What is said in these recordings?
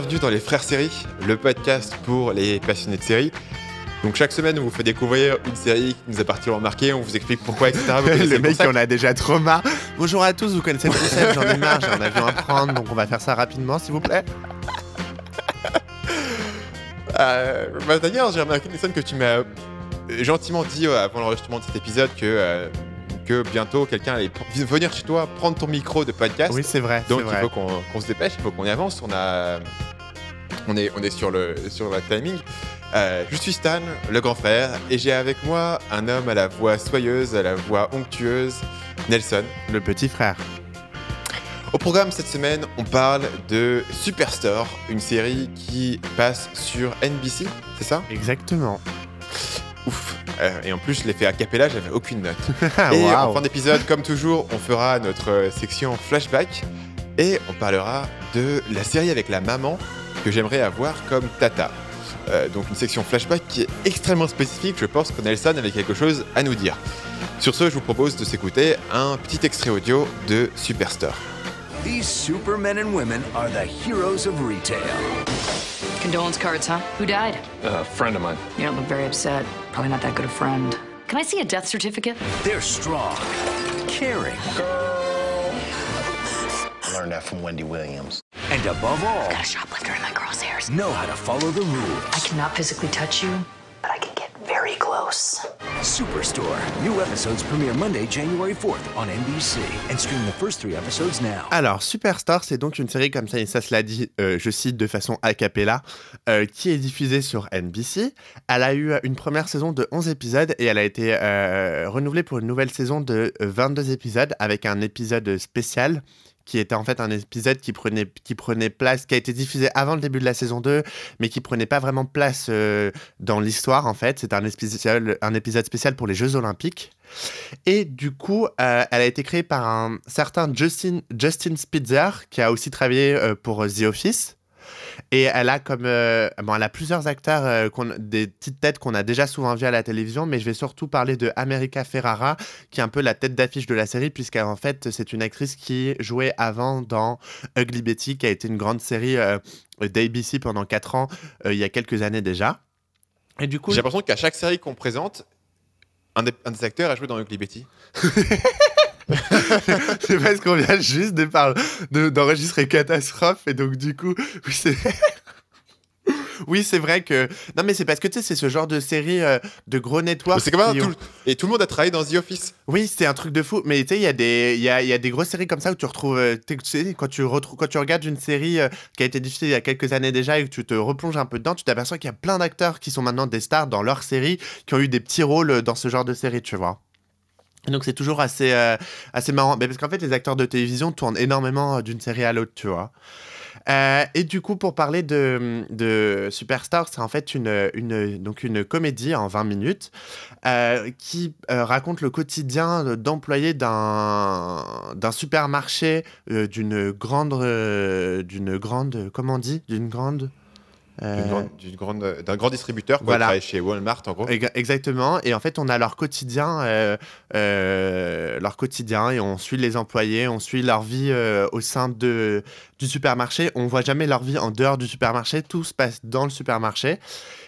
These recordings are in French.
bienvenue dans les Frères Séries, le podcast pour les passionnés de séries. Donc chaque semaine, on vous fait découvrir une série qui nous a particulièrement marqué, on vous explique pourquoi, etc. Le mec en a déjà trop marre. Bonjour à tous, vous connaissez le concept, j'en ai marre, j'ai un avion à prendre, donc on va faire ça rapidement s'il vous plaît. Euh, bah, D'ailleurs, j'ai remarqué, Nelson, que tu m'as gentiment dit euh, avant l'enregistrement de cet épisode que, euh, que bientôt quelqu'un allait venir chez toi prendre ton micro de podcast. Oui, c'est vrai, Donc il vrai. faut qu'on se dépêche, il faut qu'on y avance. On, a, on, est, on est sur le, sur le timing. Euh, je suis Stan, le grand frère, et j'ai avec moi un homme à la voix soyeuse, à la voix onctueuse, Nelson. Le petit frère. Au programme cette semaine, on parle de Superstore, une série qui passe sur NBC, c'est ça? Exactement. Ouf. Euh, et en plus, je l'ai fait à capella, j'avais aucune note. Et en fin d'épisode, comme toujours, on fera notre euh, section flashback et on parlera de la série avec la maman que j'aimerais avoir comme tata. Euh, donc une section flashback qui est extrêmement spécifique, je pense que Nelson avait quelque chose à nous dire. Sur ce, je vous propose de s'écouter un petit extrait audio de Superstore. These supermen and women are the heroes of retail. Condolence cards, huh? Who died? A friend of mine. You don't look very upset. Probably not that good a friend. Can I see a death certificate? They're strong, caring, I learned that from Wendy Williams. and above all, Got a shoplifter in my crosshairs. know how to follow the rules. I cannot physically touch you, close. Superstore. New episodes premiere Monday, January 4th on NBC. And stream the first three episodes now. Alors, Superstar, c'est donc une série comme ça, et ça cela dit, euh, je cite de façon a cappella, euh, qui est diffusée sur NBC. Elle a eu une première saison de 11 épisodes et elle a été euh, renouvelée pour une nouvelle saison de euh, 22 épisodes avec un épisode spécial qui était en fait un épisode qui prenait, qui prenait place, qui a été diffusé avant le début de la saison 2, mais qui prenait pas vraiment place euh, dans l'histoire en fait. C'est un, épisode- un épisode spécial pour les Jeux Olympiques. Et du coup, euh, elle a été créée par un certain Justin, Justin Spitzer, qui a aussi travaillé euh, pour The Office. Et elle a comme euh, bon, elle a plusieurs acteurs, euh, des petites têtes qu'on a déjà souvent vues à la télévision, mais je vais surtout parler de America Ferrara, qui est un peu la tête d'affiche de la série, puisqu'en fait c'est une actrice qui jouait avant dans Ugly Betty, qui a été une grande série euh, d'ABC pendant 4 ans, il y a quelques années déjà. Et du coup, J'ai l'impression qu'à chaque série qu'on présente, un des, un des acteurs a joué dans Ugly Betty. c'est parce qu'on vient juste de par- de- d'enregistrer Catastrophe et donc du coup, oui c'est... oui c'est vrai que... Non mais c'est parce que tu sais, c'est ce genre de série euh, de gros networks. C'est comme tout et tout le monde a travaillé dans The Office. Oui, c'est un truc de fou. Mais tu sais, il y, a des- il y a, y a des grosses séries comme ça où tu retrouves... euh, tu sais, quand tu, retrou- quand tu regardes une série euh, qui a été diffusée il y a quelques années déjà et que tu te replonges un peu dedans, tu t'aperçois qu'il y a plein d'acteurs qui sont maintenant des stars dans leur série, qui ont eu des petits rôles dans ce genre de série, tu vois. Donc c'est toujours assez, euh, assez marrant. Mais parce qu'en fait, les acteurs de télévision tournent énormément euh, d'une série à l'autre, tu vois. Euh, et du coup, pour parler de, de Superstar, c'est en fait une, une, donc une comédie en 20 minutes qui raconte le quotidien d'employés d'un supermarché, d'une grande, d'une grande, comment on dit, d'une grande. D'un grand distributeur Voilà. travaille chez Walmart en gros. Exa- Exactement. Et en fait, on a leur quotidien, euh, euh, leur quotidien, et on suit les employés, on suit leur vie euh, au sein de, du supermarché. On voit jamais leur vie en dehors du supermarché. Tout se passe dans le supermarché.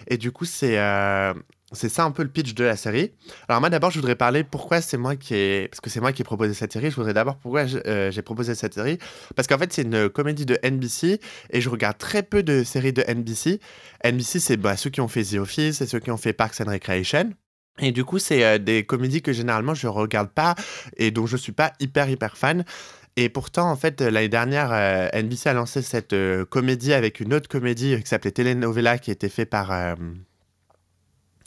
Et du coup, c'est euh, c'est ça un peu le pitch de la série. Alors moi, d'abord, je voudrais parler pourquoi c'est moi qui ai, parce que c'est moi qui ai proposé cette série. Je voudrais d'abord pourquoi euh, j'ai proposé cette série, parce qu'en fait, c'est une comédie de NBC et je regarde très peu de séries de NBC. NBC, c'est bah, ceux qui ont fait The Office et ceux qui ont fait Parks and Recreation. Et du coup, c'est euh, des comédies que généralement je regarde pas et dont je suis pas hyper hyper fan. Et pourtant, en fait, euh, l'année dernière, NBC a lancé cette comédie avec une autre comédie qui s'appelait Telenovela qui était fait par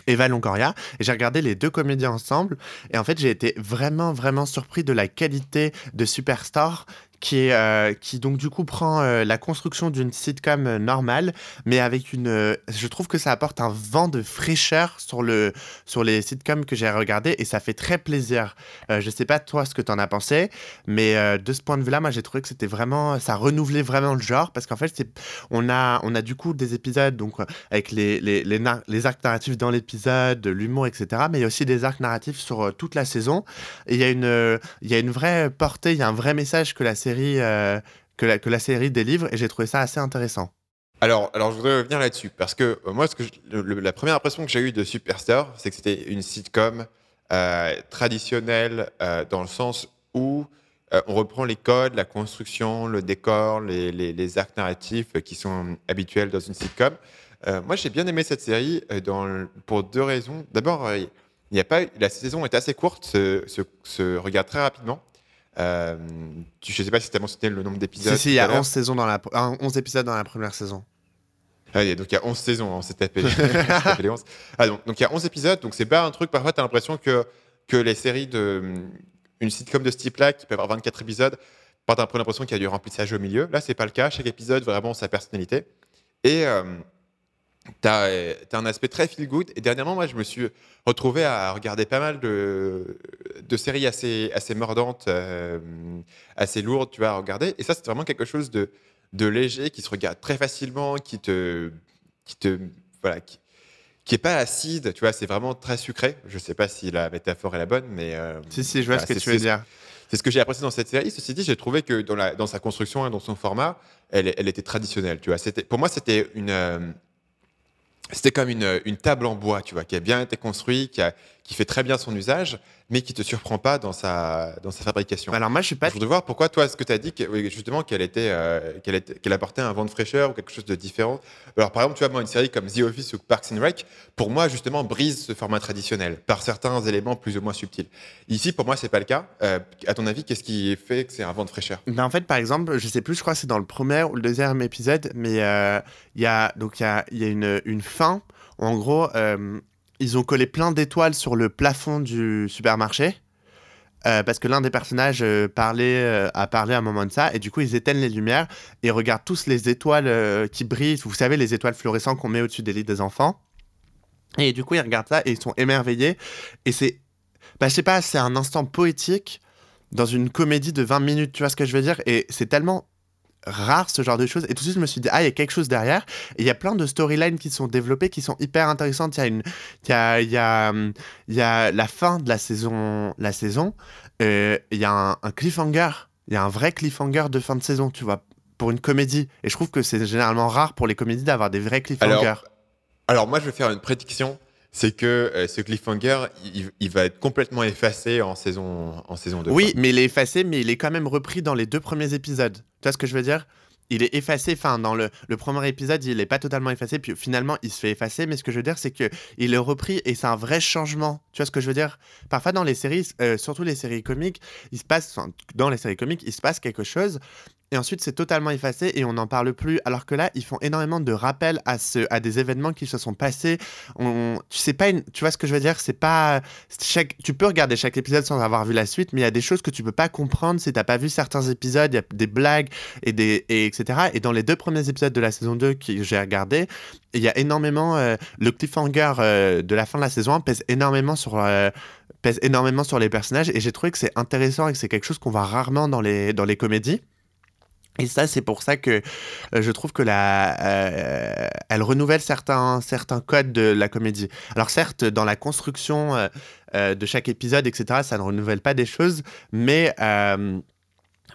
Eva Longoria. Et j'ai regardé les deux comédies ensemble. Et en fait, j'ai été vraiment, vraiment surpris de la qualité de Superstar qui, est, euh, qui donc du coup prend euh, la construction d'une sitcom euh, normale, mais avec une... je trouve que ça apporte un vent de fraîcheur sur, le, sur les sitcoms que j'ai regardés et ça fait très plaisir. Je sais pas toi ce que tu en as pensé, mais de ce point de vue-là, moi j'ai trouvé que c'était vraiment... Ça renouvelait vraiment le genre parce qu'en fait, on, a, on a du coup des épisodes donc, avec les, les, les, arcs narratifs dans l'épisode, de l'humour, etc. Mais il y a aussi des arcs narratifs sur toute la saison. Et il y, a une, il y a une vraie portée, il y a un vrai message que la série, euh, que la, que la série délivre et j'ai trouvé ça assez intéressant. Alors, alors, je voudrais revenir là-dessus parce que euh, moi, la première impression que j'ai eue de Superstore, c'est que c'était une sitcom euh, traditionnelle dans le sens où on reprend les codes, la construction, le décor, les, arcs narratifs qui sont habituels dans une sitcom. Moi, j'ai bien aimé cette série pour deux raisons. D'abord, il y a pas, la saison est assez courte, se regarde très rapidement. Euh, tu, je ne sais pas si tu as mentionné le nombre d'épisodes. Si, si, il y a l'heure. 11, saisons dans la, un- 11 épisodes dans la première saison. Ah, donc il y a 11 saisons, on s'est tapé, on s'est tapé les 11. Ah, donc, donc il y a 11 épisodes, donc c'est pas un truc, parfois tu as l'impression que, que les séries de. Une sitcom de ce type-là, qui peut avoir 24 épisodes, tu as l'impression qu'il y a du remplissage au milieu. Là, c'est pas le cas, chaque épisode vraiment sa personnalité. Et tu as, un aspect très feel good. Et dernièrement, moi, je me suis retrouvé à regarder pas mal de, de séries assez, assez mordantes, euh, assez lourdes, tu vois, à regarder. Et ça, c'est vraiment quelque chose de, de léger qui se regarde très facilement, qui te, qui te, voilà, qui, qui est pas acide, tu vois, c'est vraiment très sucré. Je sais pas si la métaphore est la bonne, mais euh, Si, si, je vois ce que tu veux dire. c'est ce que j'ai apprécié dans cette série. Ceci dit, j'ai trouvé que dans, la, dans sa construction et dans son format, elle, elle était traditionnelle. Tu vois, c'était, pour moi, c'était une, euh, c'était comme une, une table en bois, tu vois, qui a bien été construite, qui, a, qui fait très bien son usage, mais qui te surprend pas dans sa, dans sa fabrication. Alors moi, je suis pas Je voudrais voir pourquoi toi, ce que tu as dit, justement, qu'elle était, euh, qu'elle était- qu'elle apportait un vent de fraîcheur ou quelque chose de différent. Alors, par exemple, tu vois, moi, une série comme The Office ou Parks and Rec, pour moi, justement, brise ce format traditionnel par certains éléments plus ou moins subtils. Ici, pour moi, c'est pas le cas. Euh, à ton avis, qu'est-ce qui fait que c'est un vent de fraîcheur? Ben, en fait, par exemple, je sais plus, je crois que c'est dans le premier ou le deuxième épisode, mais euh, il y a donc il y a, il y a une, une fin. où, En gros, euh, ils ont collé plein d'étoiles sur le plafond du supermarché. euh, parce que l'un des personnages euh, parlait, euh, a parlé à un moment de ça, et du coup ils éteignent les lumières et regardent tous les étoiles qui brillent. Vous savez, les étoiles fluorescentes qu'on met au-dessus des lits des enfants. Et du coup, ils regardent ça et ils sont émerveillés. Et c'est, bah, je sais pas, c'est un instant poétique dans une comédie de 20 minutes, tu vois ce que je veux dire? Et c'est tellement rare ce genre de choses. Et tout de suite, je me suis dit, ah, il y a quelque chose derrière. Et il y a plein de storylines qui sont développées, qui sont hyper intéressantes. Il y a, une, il y a, il y a, il y a la fin de la saison. La saison euh, il y a un, un cliffhanger. Il y a un vrai cliffhanger de fin de saison, tu vois, pour une comédie. Et je trouve que c'est généralement rare pour les comédies d'avoir des vrais cliffhangers. Alors, alors, moi, je vais faire une prédiction. C'est que euh, ce cliffhanger, il, il va être complètement effacé en saison, en saison 2. Oui, mais il est effacé, mais il est quand même repris dans les deux premiers épisodes. Tu vois ce que je veux dire? Il est effacé, enfin, dans le, le premier épisode, il n'est pas totalement effacé, puis finalement, il se fait effacer, mais ce que je veux dire, c'est que il est repris et c'est un vrai changement. Tu vois ce que je veux dire? Parfois, dans les séries, euh, surtout les séries comiques, il se passe, dans les séries comiques, il se passe quelque chose, et ensuite, c'est totalement effacé et on n'en parle plus. Alors que là, ils font énormément de rappels à, ce, à des événements qui se sont passés. Tu sais pas, tu vois ce que je veux dire? C'est pas chaque, tu peux regarder chaque épisode sans avoir vu la suite, mais il y a des choses que tu peux pas comprendre si t'as pas vu certains épisodes. Il y a des blagues et des et etc. Et dans les deux premiers épisodes de la saison 2 que j'ai regardé, il y a énormément euh, le cliffhanger euh, de la fin de la saison 1 pèse énormément sur euh, pèse énormément sur les personnages et j'ai trouvé que c'est intéressant et que c'est quelque chose qu'on voit rarement dans les dans les comédies. Et ça, c'est pour ça que euh, je trouve que la, euh, elle renouvelle certains, certains codes de la comédie. Alors certes, dans la construction euh, de chaque épisode, etc., ça ne renouvelle pas des choses, mais,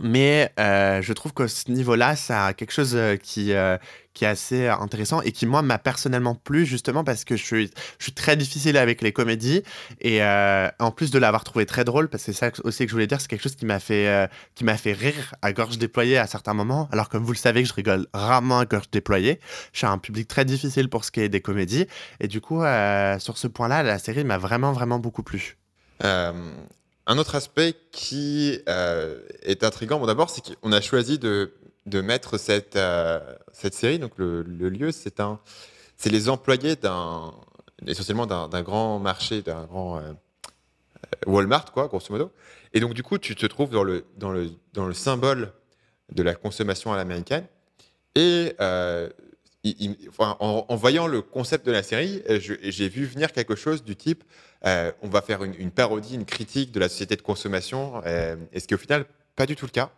mais euh, je trouve qu'à ce niveau-là, ça a quelque chose euh, qui, euh, qui est assez intéressant et qui, moi, m'a personnellement plu, justement parce que je suis, je suis très difficile avec les comédies. Et en plus de l'avoir trouvé très drôle, parce que c'est ça aussi que je voulais dire, c'est quelque chose qui m'a fait, qui m'a fait rire à gorge déployée à certains moments. Alors, comme vous le savez, je rigole rarement à gorge déployée. Je suis un public très difficile pour ce qui est des comédies. Et du coup, sur ce point-là, la série m'a vraiment, vraiment beaucoup plu. Un autre aspect qui euh, est intriguant, bon, d'abord, c'est qu'on a choisi de, mettre cette, euh, cette série, donc le, lieu, c'est les employés d'un, essentiellement d'un, grand marché, d'un grand euh, Walmart, quoi, grosso modo. Et donc, du coup, tu te trouves dans le, dans le, symbole de la consommation à l'américaine. Et en, voyant le concept de la série, euh, j'ai vu venir quelque chose du type euh, on va faire une, parodie, une critique de la société de consommation, euh, et ce qui au final pas du tout le cas?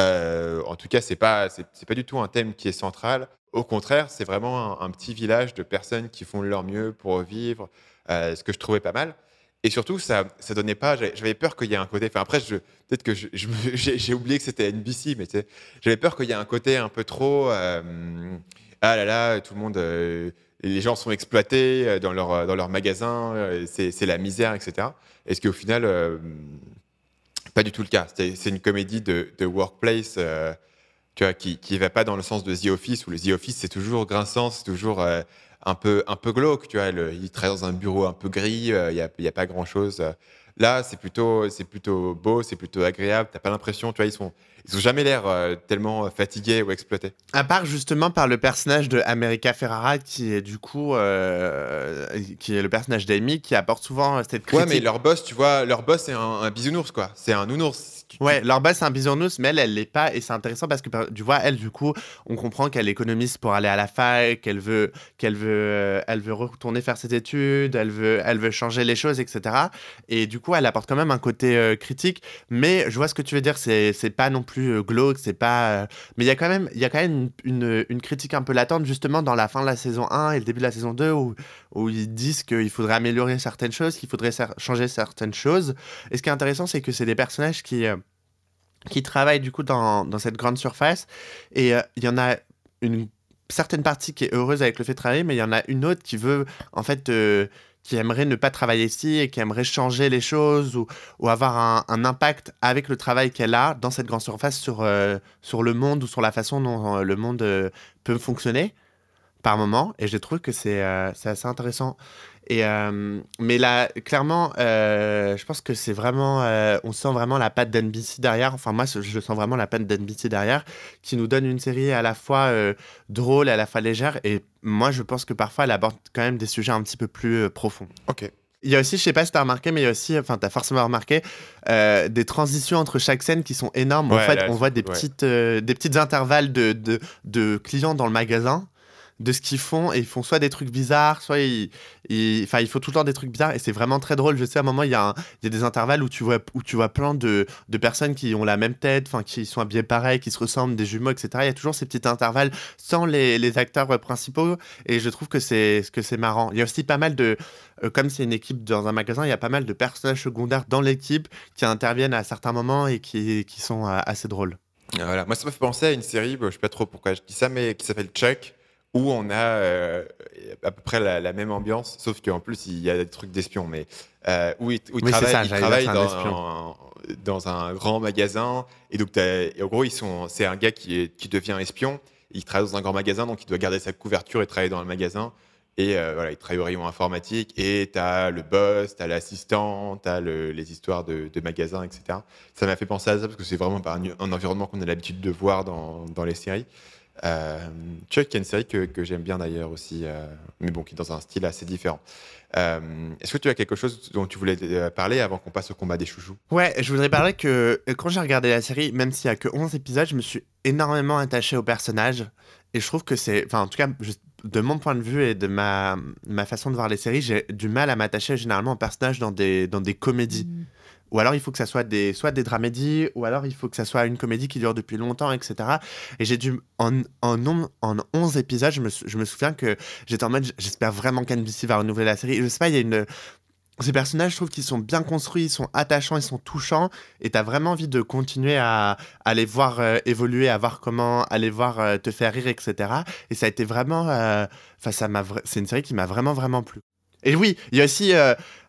Euh, en tout cas, c'est pas c'est pas du tout un thème qui est central. Au contraire, c'est vraiment un, petit village de personnes qui font leur mieux pour vivre, ce que je trouvais pas mal. Et surtout, ça ça donnait pas. J'avais peur qu'il y ait un côté. Enfin après, peut-être que j'ai oublié que c'était NBC, mais j'avais peur qu'il y ait un côté un peu trop. Ah là là, tout le monde, euh, les gens sont exploités euh, dans leur, dans leur magasin, euh, c'est la misère, etc. Est-ce qu'au final, euh, pas du tout le cas? C'est une comédie de, de workplace euh, tu vois, qui ne va pas dans le sens de The Office, où le The Office, c'est toujours grinçant, c'est toujours euh, un, peu, un peu glauque. Tu vois, il travaille dans un bureau un peu gris, euh, il n'y a, a pas grand-chose. euh. Là, c'est plutôt, plutôt beau, c'est plutôt agréable. Tu n'as pas l'impression, tu vois, ils sont, ils ont jamais l'air euh, tellement fatigués ou exploités. À part justement par le personnage de America Ferrara, qui est du coup, euh, qui est le personnage d'Amy, qui apporte souvent euh, cette critique. Ouais, mais leur boss, tu vois, leur boss, c'est un, un bisounours, quoi. C'est un nounours. Tu- tu- Ouais, leur boss c'est un bisounours, mais elle, elle l'est pas, et c'est intéressant parce que tu vois, elle, du coup, on comprend qu'elle économise pour aller à la fac, qu'elle veut, qu'elle veut, euh, elle veut retourner faire ses études, elle veut, elle veut changer les choses, etc. Et du coup, elle apporte quand même un côté euh, critique, mais je vois ce que tu veux dire, c'est, c'est pas non plus euh, glauque, c'est pas, euh, mais il y a quand même, il y a quand même une, critique un peu latente justement dans la fin de la saison 1 et le début de la saison 2 où, ils disent qu'il faudrait améliorer certaines choses, qu'il faudrait changer certaines choses. Et ce qui est intéressant, c'est que c'est des personnages qui, euh, qui travaillent du coup dans, dans cette grande surface. Et il y en a une certaine partie qui est heureuse avec le fait de travailler, mais il y en a une autre qui veut, en fait, qui aimerait ne pas travailler ici et qui aimerait changer les choses ou, avoir un, un impact avec le travail qu'elle a dans cette grande surface sur, euh, sur le monde ou sur la façon dont euh, le monde euh, peut fonctionner par moment. Et je trouve que c'est euh, assez intéressant. Et, euh, mais là, clairement, euh, je pense que c'est vraiment. euh, on sent vraiment la patte d'NBC derrière. Enfin, moi, je sens vraiment la patte d'NBC derrière, qui nous donne une série à la fois drôle à la fois légère. Et moi, je pense que parfois, elle aborde quand même des sujets un petit peu plus profonds. Ok. Il y a aussi, je sais pas si tu as remarqué, mais il y a aussi, enfin, tu as forcément remarqué, euh, des transitions entre chaque scène qui sont énormes. en fait, là, on voit des, ouais. petites, euh, des petites intervalles de, de, de clients dans le magasin, de ce qu'ils font, et ils font soit des trucs bizarres, soit ils. ils- il faut tout le temps des trucs bizarres, et c'est vraiment très drôle. Je sais, à un moment, il y, a des intervalles où tu vois, où tu vois plein de, personnes qui ont la même tête, enfin, qui sont habillées pareil, qui se ressemblent, des jumeaux, etc. Il y a toujours ces petits intervalles sans les, acteurs euh, principaux, et je trouve que c'est que c'est marrant. Il y a aussi pas mal de. euh, comme c'est une équipe dans un magasin, il y a pas mal de personnages secondaires dans l'équipe qui interviennent à certains moments et qui, qui sont euh, assez drôles. Euh, Voilà. Moi, ça m'a fait penser à une série, je sais pas trop pourquoi je dis ça, mais qui s'appelle Chuck, où on a euh, à peu près la, la même ambiance, sauf qu'en plus, il y a des trucs d'espions, mais euh, où il, où il Oui, il travaille dans, dans un grand magasin, et donc, et en gros, ils sont, c'est un gars qui, est, qui devient espion, il travaille dans un grand magasin, donc il doit garder sa couverture et travailler dans le magasin. Et euh, voilà, il travaille au rayon informatique. Et tu as le boss, tu as l'assistant, tu as les histoires de, de magasins, etc. Ça m'a fait penser à ça parce que c'est vraiment un, un environnement qu'on a l'habitude de voir dans, dans les séries. Euh, Chuck, qui est une série que, que j'aime bien d'ailleurs aussi, euh, mais bon, qui est dans un style assez différent. Euh, Est-ce que tu as quelque chose dont tu voulais euh, parler avant qu'on passe au combat des chouchous? Ouais, je voudrais parler que quand j'ai regardé la série, même s'il y a que 11 épisodes, je me suis énormément attaché au personnage. Et je trouve que c'est. Enfin, en tout cas, je- de mon point de vue et de ma, ma façon de voir les séries, j'ai du mal à m'attacher généralement aux personnages dans des, dans des comédies. Ou alors il faut que ça soit des, soit des dramédies, ou alors il faut que ça soit une comédie qui dure depuis longtemps, etc. Et j'ai dû. En, en, en 11 épisodes, je me, souviens que j'étais en mode j'espère vraiment qu'NBC va renouveler la série. Je sais pas, il y a une. Ces personnages, je trouve qu'ils sont bien construits, ils sont attachants, ils sont touchants, et t'as vraiment envie de continuer à, à les voir euh, évoluer, à voir comment, à les voir euh, te faire rire, etc. Et ça a été vraiment, euh, enfin m'a, c'est une série qui m'a vraiment vraiment plu. Et oui, il y a aussi,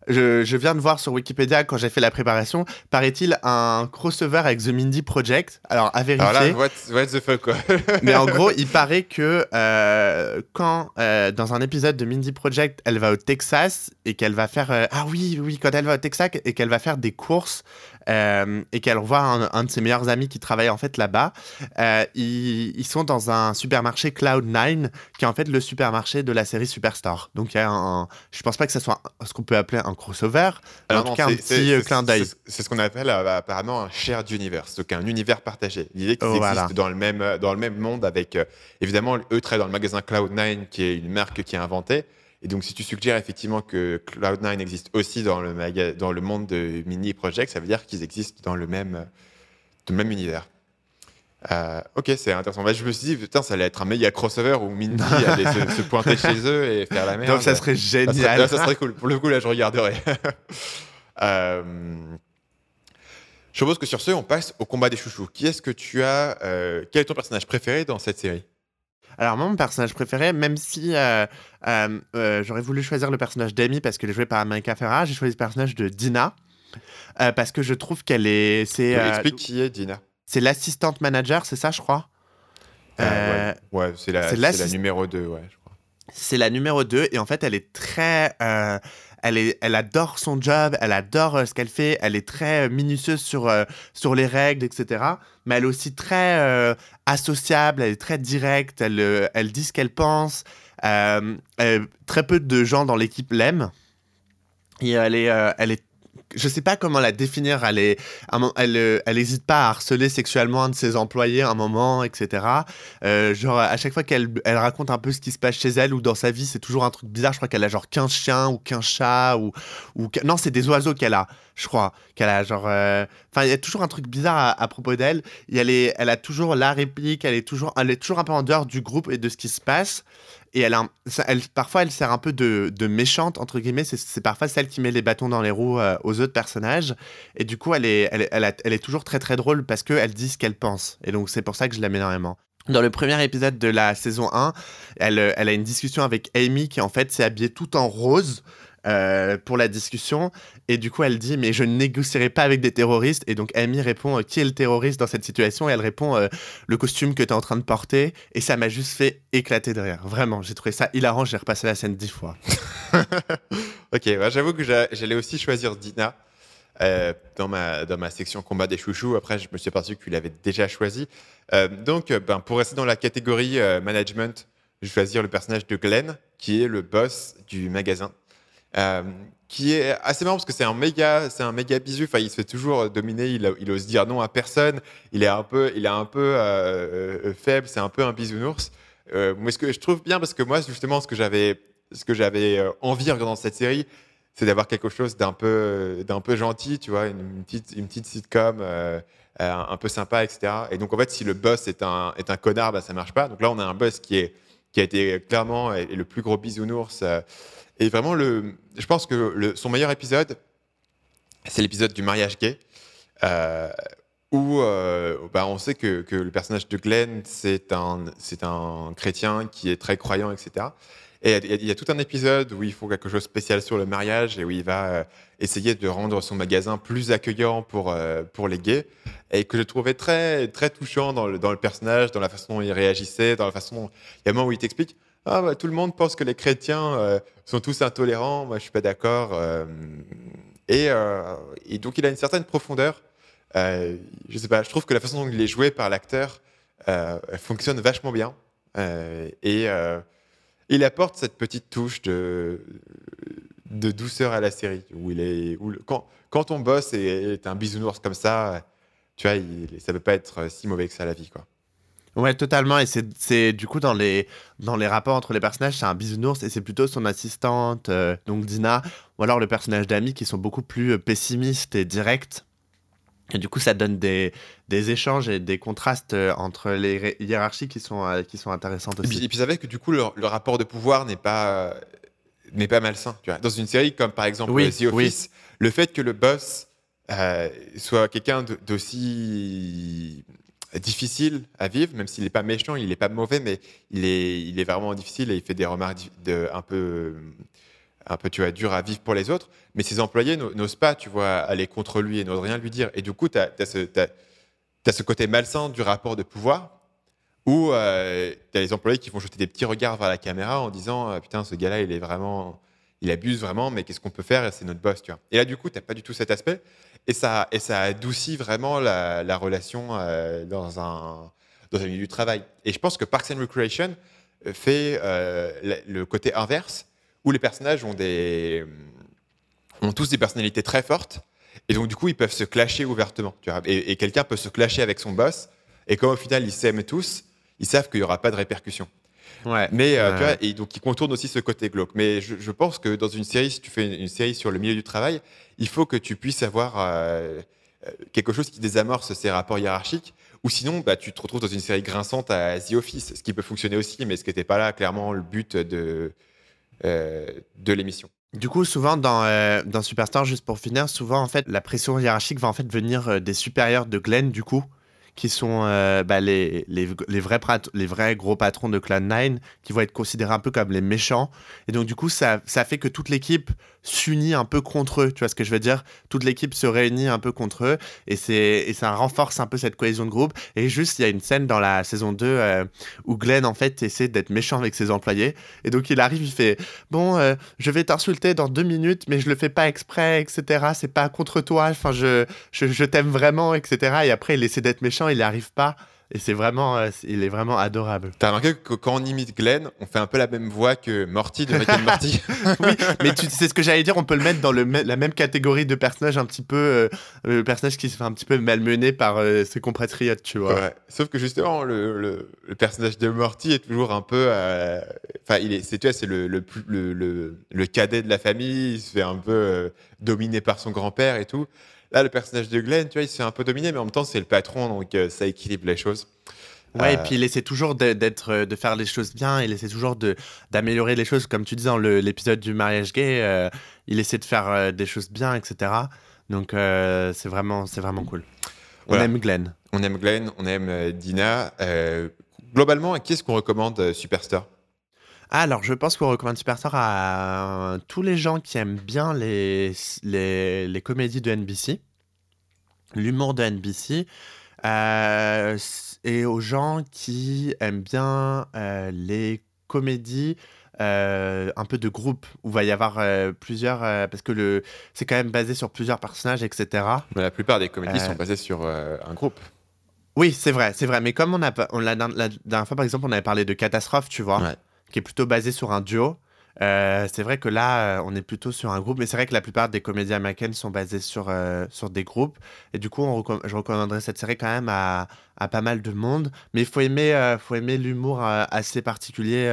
je, je viens de voir sur Wikipédia quand j'ai fait la préparation, paraît-il un crossover avec The Mindy Project. Alors à vérifier. Alors là, what, what the fuck, quoi. Mais en gros, il paraît que euh, quand euh, dans un épisode de Mindy Project, elle va au Texas et qu'elle va faire euh, ah oui oui quand elle va au Texas et qu'elle va faire des courses euh, et qu'elle revoit un, un de ses meilleurs amis qui travaille en fait là-bas, euh, ils, ils sont dans un supermarché Cloud9 qui est en fait le supermarché de la série Superstore. Donc il y a un, je pense pas que ce soit un- ce qu'on peut appeler un crossover, mais en tout non, cas un petit euh, clin d'œil. c'est- ce qu'on appelle apparemment un shared universe, donc un univers partagé. L'idée qu'ils Oh, existent voilà. dans, le même, dans le même monde avec, euh, évidemment, eux travaillent dans le magasin Cloud9, qui est une marque qui est inventée. Et donc, si tu suggères effectivement que Cloud9 existe aussi dans le, maga- dans le monde de Mini Project, ça veut dire qu'ils existent dans le même, dans le même univers. Euh, ok, c'est intéressant. Bah, je me suis dit, putain, ça allait être un méga crossover où Mindy allait se, se pointer chez eux et faire la merde. Donc ça serait Ça serait, génial. ça serait cool. Pour le coup, là, je regarderai. Euh, je propose que sur ce, on passe au combat des chouchous. Qui est-ce que tu as euh, Quel est ton personnage préféré dans cette série? Alors, moi, mon personnage préféré, même si euh, euh, euh, j'aurais voulu choisir le personnage d'Amy parce qu'elle est jouée par America Ferrara, j'ai choisi le personnage de Dina. parce que je trouve qu'elle est. C'est Explique qui est Dina. c'est l'assistante manager, c'est ça, je crois? Ouais, ouais c'est la, la numéro 2, ouais, je crois. C'est la numéro 2 et en fait elle est très... elle, adore son job, elle adore euh, ce qu'elle fait, elle est très euh, minutieuse sur, euh, sur les règles, etc. Mais elle est aussi très associable, elle est très directe, elle, dit ce qu'elle pense. Très peu de gens dans l'équipe l'aiment. Et elle est je sais pas comment la définir. Elle est, elle, euh, elle hésite pas à harceler sexuellement un de ses employés à un moment, etc. Euh, genre à chaque fois qu'elle elle raconte un peu ce qui se passe chez elle ou dans sa vie, c'est toujours un truc bizarre. Je crois qu'elle a genre 15 chiens ou 15 chats ou ou non, c'est des oiseaux qu'elle a. Je crois qu'elle a genre. euh, Enfin, il y a toujours un truc bizarre à, à propos d'elle. Elle elle a toujours la réplique. Elle est toujours, elle est toujours un peu en dehors du groupe et de ce qui se passe. Et elle, a elle, parfois, elle sert un peu de, méchante, entre guillemets. C'est- parfois celle qui met les bâtons dans les roues euh, aux autres personnages. Et du coup, elle est, elle, elle, est toujours très très drôle parce qu'elle dit ce qu'elle pense. Et donc, c'est pour ça que je l'aime énormément. Dans le premier épisode de la saison 1, elle, elle a une discussion avec Amy qui, en fait, s'est habillée tout en rose. Euh, pour la discussion. Et du coup elle dit mais je ne négocierai pas avec des terroristes. Et donc Amy répond euh, qui est le terroriste dans cette situation? Et elle répond euh, le costume que tu es en train de porter. Et ça m'a juste fait éclater de rire. Vraiment j'ai trouvé ça hilarant. J'ai repassé la scène dix fois. Ok, j'avoue que j'a- j'allais aussi choisir Dina dans, ma, dans ma section combat des chouchous. Après, je me suis aperçu que tu l'avais déjà choisi. Donc, ben, pour rester dans la catégorie management, je vais choisir le personnage de Glenn, qui est le boss du magasin. Euh, qui est assez marrant parce que c'est un méga, c'est un méga bisu. Enfin, il se fait toujours dominer. Il, ose dire non à personne. Il est un peu, il est un peu euh, euh, faible. C'est un peu un bisounours. Euh, mais ce que je trouve bien, parce que moi, justement, ce que j'avais, ce que j'avais envie en regardant cette série, c'est d'avoir quelque chose d'un peu, d'un peu gentil, tu vois, une, petite, une petite sitcom un peu sympa, etc. Et donc, en fait, si le boss est un, est un connard, bah, ça marche pas. Donc là, on a un boss qui, est, qui a été clairement le plus gros bisounours. euh, et vraiment, le, je pense que son meilleur épisode, c'est l'épisode du mariage gay. euh, où euh, bah, on sait que, que le personnage de Glenn, c'est un, c'est un chrétien qui est très croyant, etc. Et il y, a- tout un épisode où il faut quelque chose de spécial sur le mariage et où il va euh, essayer de rendre son magasin plus accueillant pour, euh, pour les gays. Et que je trouvais très, très touchant dans le, dans le personnage, dans la façon dont il réagissait, dans la façon. Il y a un moment où il t'explique ah, bah, tout le monde pense que les chrétiens euh, sont tous intolérants, moi je suis pas d'accord. et, et donc il a une certaine profondeur. Je sais pas, je trouve que la façon dont il est joué par l'acteur fonctionne vachement bien. Et il apporte cette petite touche de, douceur à la série. Quand, quand ton boss est, un bisounours comme ça, tu vois, il, ça peut pas être si mauvais que ça la vie. Quoi. Ouais, totalement. Et c'est, du coup dans les, rapports entre les personnages, c'est un bisounours et c'est plutôt son assistante, euh, donc Dina, ou alors le personnage d'Amy qui sont beaucoup plus euh, pessimistes et directs. Et du coup, ça donne des, des échanges et des contrastes euh, entre les hiérarchies qui sont, euh, qui sont intéressantes Et puis, aussi. et puis ça fait que du coup, le, le rapport de pouvoir n'est pas, n'est pas malsain. Tu vois. Dans une série comme par exemple Oui, The Office, le fait que le boss euh, soit quelqu'un d'aussi difficile à vivre, même s'il n'est pas méchant, il n'est pas mauvais, mais il est, il est vraiment difficile et il fait des remarques de, un peu, un peu, tu vois, dur à vivre pour les autres. Mais ses employés n'o- n'osent pas, tu vois, aller contre lui et n'osent rien lui dire. Et du coup, tu as, t'as ce côté malsain du rapport de pouvoir où tu as les employés qui vont jeter des petits regards vers la caméra en disant euh, Putain, ce gars-là, il est vraiment. Il abuse vraiment, mais qu'est-ce qu'on peut faire? C'est notre boss, tu vois. Et là, du coup, tu n'as pas du tout cet aspect. Et ça, et ça adoucit vraiment la, la relation euh, dans, un, dans un milieu du travail. Et je pense que Parks and Recreation euh, fait euh, le côté inverse, où les personnages ont, des, ont tous des personnalités très fortes. Et donc, du coup, ils peuvent se clasher ouvertement. Tu vois. Et, et quelqu'un peut se clasher avec son boss. Et comme au final, ils s'aiment tous, ils savent qu'il n'y aura pas de répercussions. Ouais. Mais euh, Ouais. tu vois, et donc ils contournent aussi ce côté glauque. Mais je, je pense que dans une série, si tu fais une, une série sur le milieu du travail, il faut que tu puisses avoir euh, euh, quelque chose qui désamorce ces rapports hiérarchiques. Ou sinon, bah, tu te retrouves dans une série grinçante à The Office, ce qui peut fonctionner aussi, mais ce qui n'était pas là, clairement, le but de, de l'émission. Du coup, souvent dans, euh, dans Superstar, juste pour finir, souvent en fait, la pression hiérarchique va en fait venir euh, des supérieurs de Glenn, du coup, qui sont euh, bah, les, les, vrais les vrais gros patrons de Clan 9, qui vont être considérés un peu comme les méchants. Et donc, du coup, ça, ça fait que toute l'équipe s'unit un peu contre eux. Tu vois ce que je veux dire? Toute l'équipe se réunit un peu contre eux. Et, et ça renforce un peu cette cohésion de groupe. Et juste, il y a une scène dans la saison 2 euh, où Glenn, en fait, essaie d'être méchant avec ses employés. Et donc, il arrive, il fait Bon, euh, je vais t'insulter dans deux minutes, mais je le fais pas exprès, etc. C'est pas contre toi. Enfin, je, je, je t'aime vraiment, etc. Et après, il essaie d'être méchant, il n'y arrive pas. Et c'est vraiment, euh, il est vraiment adorable. T'as remarqué que quand on imite Glenn, on fait un peu la même voix que Morty de Rick and Morty oui, mais tu c'est ce que j'allais dire, on peut le mettre dans le, la même catégorie de personnages un petit peu, euh, le personnage qui se fait un petit peu malmené par euh, ses compatriotes, tu vois. Ouais. Sauf que justement, le, le- le personnage de Morty est toujours un peu. euh, Enfin, il est, c'est, tu vois, c'est le, le, le, le- le cadet de la famille, il se fait un peu euh, dominer par son grand-père et tout. Là, le personnage de Glenn, tu vois, il se fait un peu dominer, mais en même temps, c'est le patron, donc euh, ça équilibre les choses. Ouais, et Euh, puis il essaie toujours d'être, euh, de faire les choses bien, il essaie toujours de, d'améliorer les choses, comme tu disais dans l'épisode du mariage gay, euh, il essaie de faire des choses bien, etc. Donc c'est vraiment, c'est vraiment cool. On aime Glenn. On aime Glenn, on aime Dina. Globalement, qui est-ce qu'on recommande Superstar Alors, je pense qu'on recommande Superstar à euh, tous les gens qui aiment bien les, les, les comédies de NBC, l'humour de NBC, euh, et aux gens qui aiment bien euh, les comédies euh, un peu de groupe, où il va y avoir euh, plusieurs... euh, parce que le, c'est quand même basé sur plusieurs personnages, etc. Mais La plupart des comédies sont basées sur un groupe. Oui, c'est vrai, c'est vrai. Mais comme on a, on l'a la, la dernière fois, par exemple, on avait parlé de Catastrophe, tu vois, Ouais. Qui est plutôt basé sur un duo. Euh, c'est vrai que là, euh, on est plutôt sur un groupe, mais c'est vrai que la plupart des comédies américaines sont basées sur, euh, sur des groupes. Et du coup, on recomm- je recommanderais cette série quand même à, à pas mal de monde. Mais il faut aimer, faut aimer l'humour assez particulier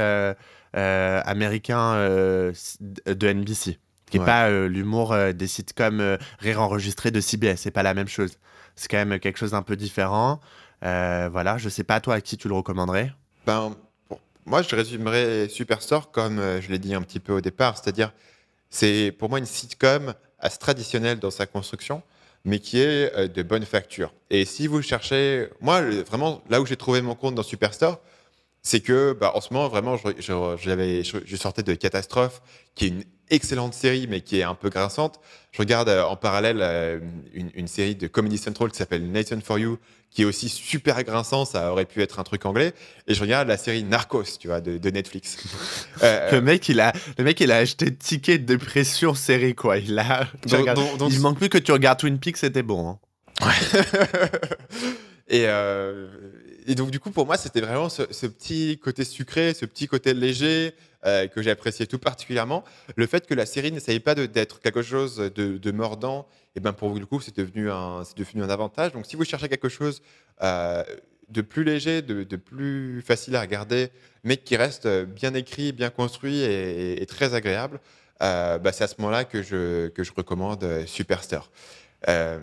américain de NBC, qui n'est Ouais. pas l'humour des sitcoms rire enregistré de CBS. C'est pas la même chose. C'est quand même quelque chose d'un peu différent. Voilà, je sais pas toi à qui tu le recommanderais? Ben, moi, je résumerais Superstore comme euh, je l'ai dit un petit peu au départ, c'est-à-dire c'est pour moi une sitcom assez traditionnelle dans sa construction, mais qui est euh, de bonne facture. Et si vous cherchez, moi, vraiment, là où j'ai trouvé mon compte dans Superstore, c'est que bah, en ce moment, vraiment, je- je sortais de Catastrophe, qui est une excellente série, mais qui est un peu grinçante. Je regarde euh, en parallèle euh, une, une série de Comedy Central qui s'appelle Nathan for You, qui est aussi super grinçant, ça aurait pu être un truc anglais. Et je regarde la série Narcos, tu vois, de, de Netflix. Euh, Le mec, il a, le mec, il a acheté ticket de dépression série, quoi. Il a. tu donc- regardes- donc- donc- il manque plus que tu regardes Twin Peaks, c'était bon. hein. et, et donc, du coup, pour moi, c'était vraiment ce, ce petit côté sucré, ce petit côté léger euh, que j'ai apprécié tout particulièrement. Le fait que la série n'essayait pas d'être quelque chose de, mordant, et ben pour le coup, c'est devenu, un- devenu un avantage. Donc, si vous cherchez quelque chose euh, de plus léger, de, plus facile à regarder, mais qui reste bien écrit, bien construit et, très agréable, euh, bah, c'est à ce moment-là que je, que je recommande Superstar. Euh,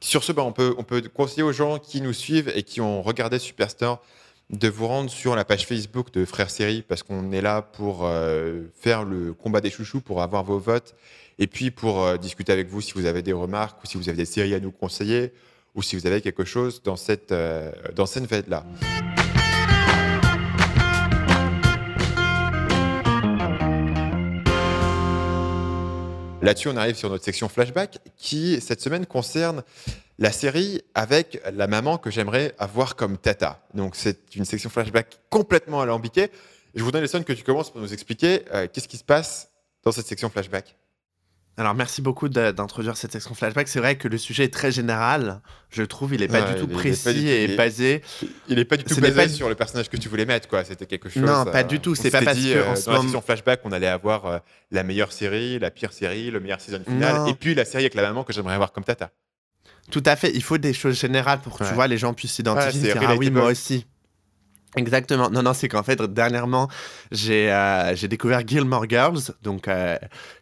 sur ce, bah, on, peut, on peut conseiller aux gens qui nous suivent et qui ont regardé Superstar de vous rendre sur la page Facebook de Frères Série parce qu'on est là pour euh, faire le combat des chouchous, pour avoir vos votes et puis pour euh, discuter avec vous si vous avez des remarques ou si vous avez des séries à nous conseiller ou si vous avez quelque chose dans cette, euh, cette veine-là. Là-dessus, on arrive sur notre section flashback qui, cette semaine, concerne la série avec la maman que j'aimerais avoir comme tata. Donc, c'est une section flashback complètement alambiquée. Je vous donne les sons que tu commences pour nous expliquer euh, qu'est-ce qui se passe dans cette section flashback. Alors, merci beaucoup d'introduire cette section flashback. C'est vrai que le sujet est très général. Je trouve, il est pas Ouais, du tout précis et il est- basé. Il n'est pas du tout n'est basé pas- sur le personnage que tu voulais mettre, quoi. C'était quelque chose. Non, pas euh, du tout. C'est pas parce dit, que euh, en ce dans la moment- section flashback, on allait avoir euh, la meilleure série, la pire série, le meilleur season final, Non. et puis la série avec la maman que j'aimerais avoir comme tata. Tout à fait. Il faut des choses générales pour que Ouais. tu vois les gens puissent s'identifier. Ouais, ah oui, moi aussi. Exactement. Non, non, c'est qu'en fait, dernièrement, j'ai euh, découvert Gilmore Girls, donc euh,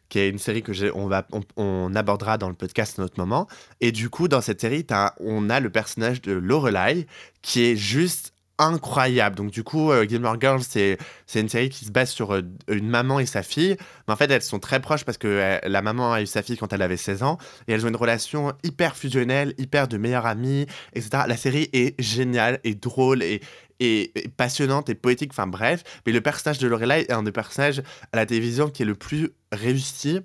qui est une série que on va on, on abordera dans le podcast à un autre moment. Et du coup, dans cette série, on a le personnage de Lorelai qui est juste incroyable. Donc du coup, euh, Gilmore Girls, c'est une série qui se base sur euh, une maman et sa fille. Mais en fait, elles sont très proches parce que euh, la maman a eu sa fille quand elle avait 16 ans. Et elles ont une relation hyper fusionnelle, hyper de meilleure amie, etc. La série est géniale et drôle et, et, et passionnante et poétique. Enfin bref. Mais le personnage de Lorelai est un des personnages à la télévision qui est le plus réussi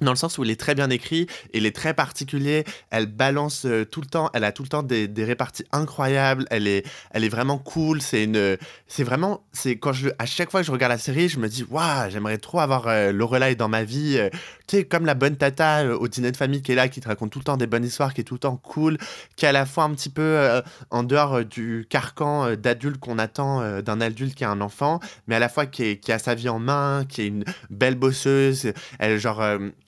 dans le sens où il est très bien écrit, il est très particulier, elle balance euh, tout le temps, elle a tout le temps des, réparties incroyables, elle est, elle est vraiment cool, c'est une, c'est vraiment, c'est quand je, à chaque fois que je regarde la série, je me dis, waouh, j'aimerais trop avoir euh, Lorelai dans ma vie, euh, tu sais, comme la bonne tata euh, au dîner de famille qui est là, qui te raconte tout le temps des bonnes histoires, qui est tout le temps cool, qui est à la fois un petit peu en dehors du carcan d'adulte qu'on attend d'un adulte qui a un enfant, mais à la fois qui, est- qui a sa vie en main, qui est une belle bosseuse, elle genre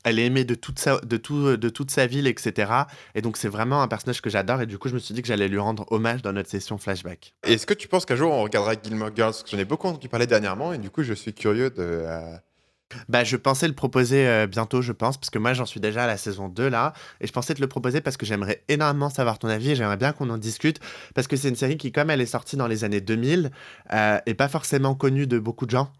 elle est aimée de toute sa de tout de toute sa ville etc et donc c'est vraiment un personnage que j'adore et du coup je me suis dit que j'allais lui rendre hommage dans notre session flashback. Est-ce que tu penses qu'un jour on regardera Gilmore Girls? Parce que J'en ai beaucoup entendu parler dernièrement et du coup je suis curieux de. euh, bah je pensais le proposer euh, bientôt je pense parce que moi j'en suis déjà à la saison 2 là et je pensais te le proposer parce que j'aimerais énormément savoir ton avis et j'aimerais bien qu'on en discute parce que c'est une série qui comme elle est sortie dans les années 2000 euh, est pas forcément connue de beaucoup de gens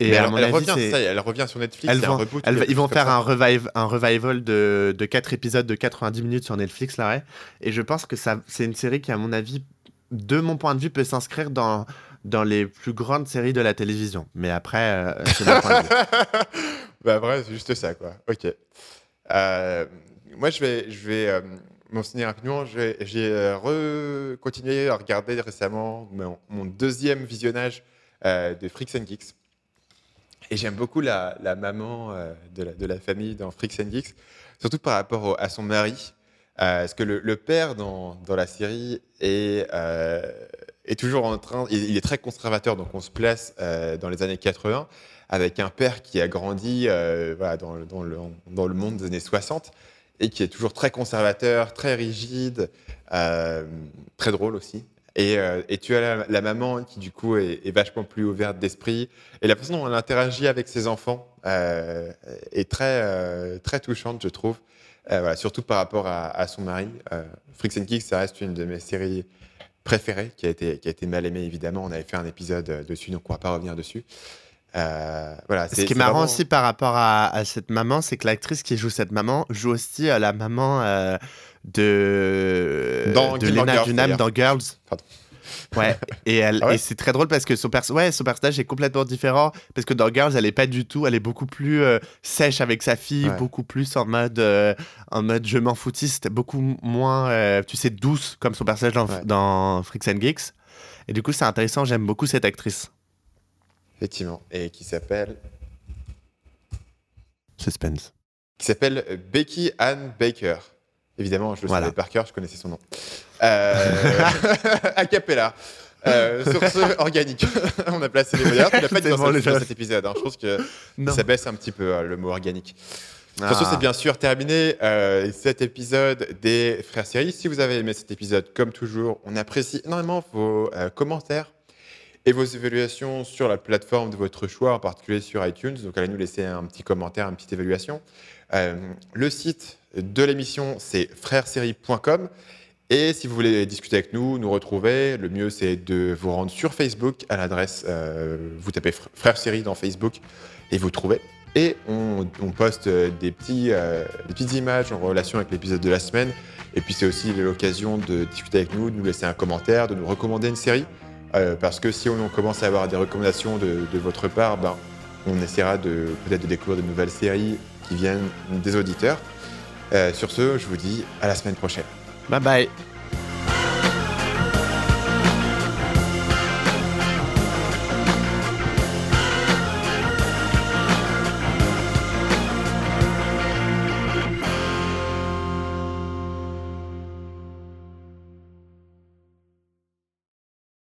et mais à elle, mon elle avis revient, ça elle revient sur Netflix. Reboot, ils vont faire un, revive, un revival de, de 4 épisodes de 90 minutes sur Netflix, là, ouais. Et je pense que c'est une série qui, à mon avis, de mon point de vue, peut s'inscrire dans, dans les plus grandes séries de la télévision. Mais après, euh, c'est mon point de vue. bah vrai, c'est juste ça, quoi. Ok. Euh, moi, je vais, je vais euh, m'enseigner rapidement. Je vais- J'ai euh, continué à regarder récemment mon, mon deuxième visionnage de Freaks and Geeks. Et j'aime beaucoup la, maman euh, de, la, famille dans Freaks and Geeks, surtout par rapport à son mari. Euh, parce que le, père dans, la série est, euh, toujours en train. Il, est très conservateur, donc on se place dans les années 80 avec un père qui a grandi dans, le, monde des années 60 et qui est toujours très conservateur, très rigide, très drôle aussi. Et, euh, et tu as la, la maman qui, du coup, est, est vachement plus ouverte d'esprit. Et la façon dont elle interagit avec ses enfants euh, est très, euh, très touchante, je trouve. Euh, voilà, surtout par rapport à, à son mari. Euh, Freaks and Geeks, ça reste une de mes séries préférées, qui a été, qui a été mal aimée, évidemment. On avait fait un épisode euh, dessus, donc on ne va pas revenir dessus. Euh, voilà, Ce qui est marrant vraiment- aussi par rapport à, à cette maman, c'est que l'actrice qui joue cette maman joue aussi à la maman euh, de, Dans de Lena Dunham dans Girls. Pardon. Ouais, et, elle, Ah ouais? et c'est très drôle parce que son, perso- ouais, son personnage est complètement différent. Parce que dans Girls, elle est pas du tout, elle est beaucoup plus euh, sèche avec sa fille, Ouais. beaucoup plus en mode, euh, en mode je m'en foutiste, beaucoup moins, euh, tu sais, douce comme son personnage dans, Ouais. dans Freaks and Geeks. Et du coup, c'est intéressant, j'aime beaucoup cette actrice. Effectivement. Et qui s'appelle Suspense. qui s'appelle Becky Ann Baker. Évidemment, je le Voilà. savais par cœur, je connaissais son nom. Euh... a cappella. Euh, sur ce, organique. On a placé les mots. Tu l'as pas dit dans, bon, cet- dans épisode. hein. Je pense que Non. ça baisse un petit peu euh, le mot organique. Sur ce, Ah. c'est bien sûr terminé euh, cet épisode des Frères Séries. Si vous avez aimé cet épisode, comme toujours, on apprécie énormément vos euh, commentaires et vos évaluations sur la plateforme de votre choix, en particulier sur iTunes. Donc, allez nous laisser un petit commentaire, une petite évaluation. Le site de l'émission, c'est frèresérie.com. Et si vous voulez discuter avec nous, nous retrouver, le mieux c'est de vous rendre sur Facebook à l'adresse, euh, vous tapez dans Facebook et vous trouvez. Et on, poste euh, des, petites images en relation avec l'épisode de la semaine. Et puis c'est aussi l'occasion de discuter avec nous, de nous laisser un commentaire, de nous recommander une série. Euh, parce que si on, commence à avoir des recommandations de, votre part, ben, on essaiera peut-être de découvrir de nouvelles séries qui viennent des auditeurs. Euh, sur ce, je vous dis à la semaine prochaine. Bye bye.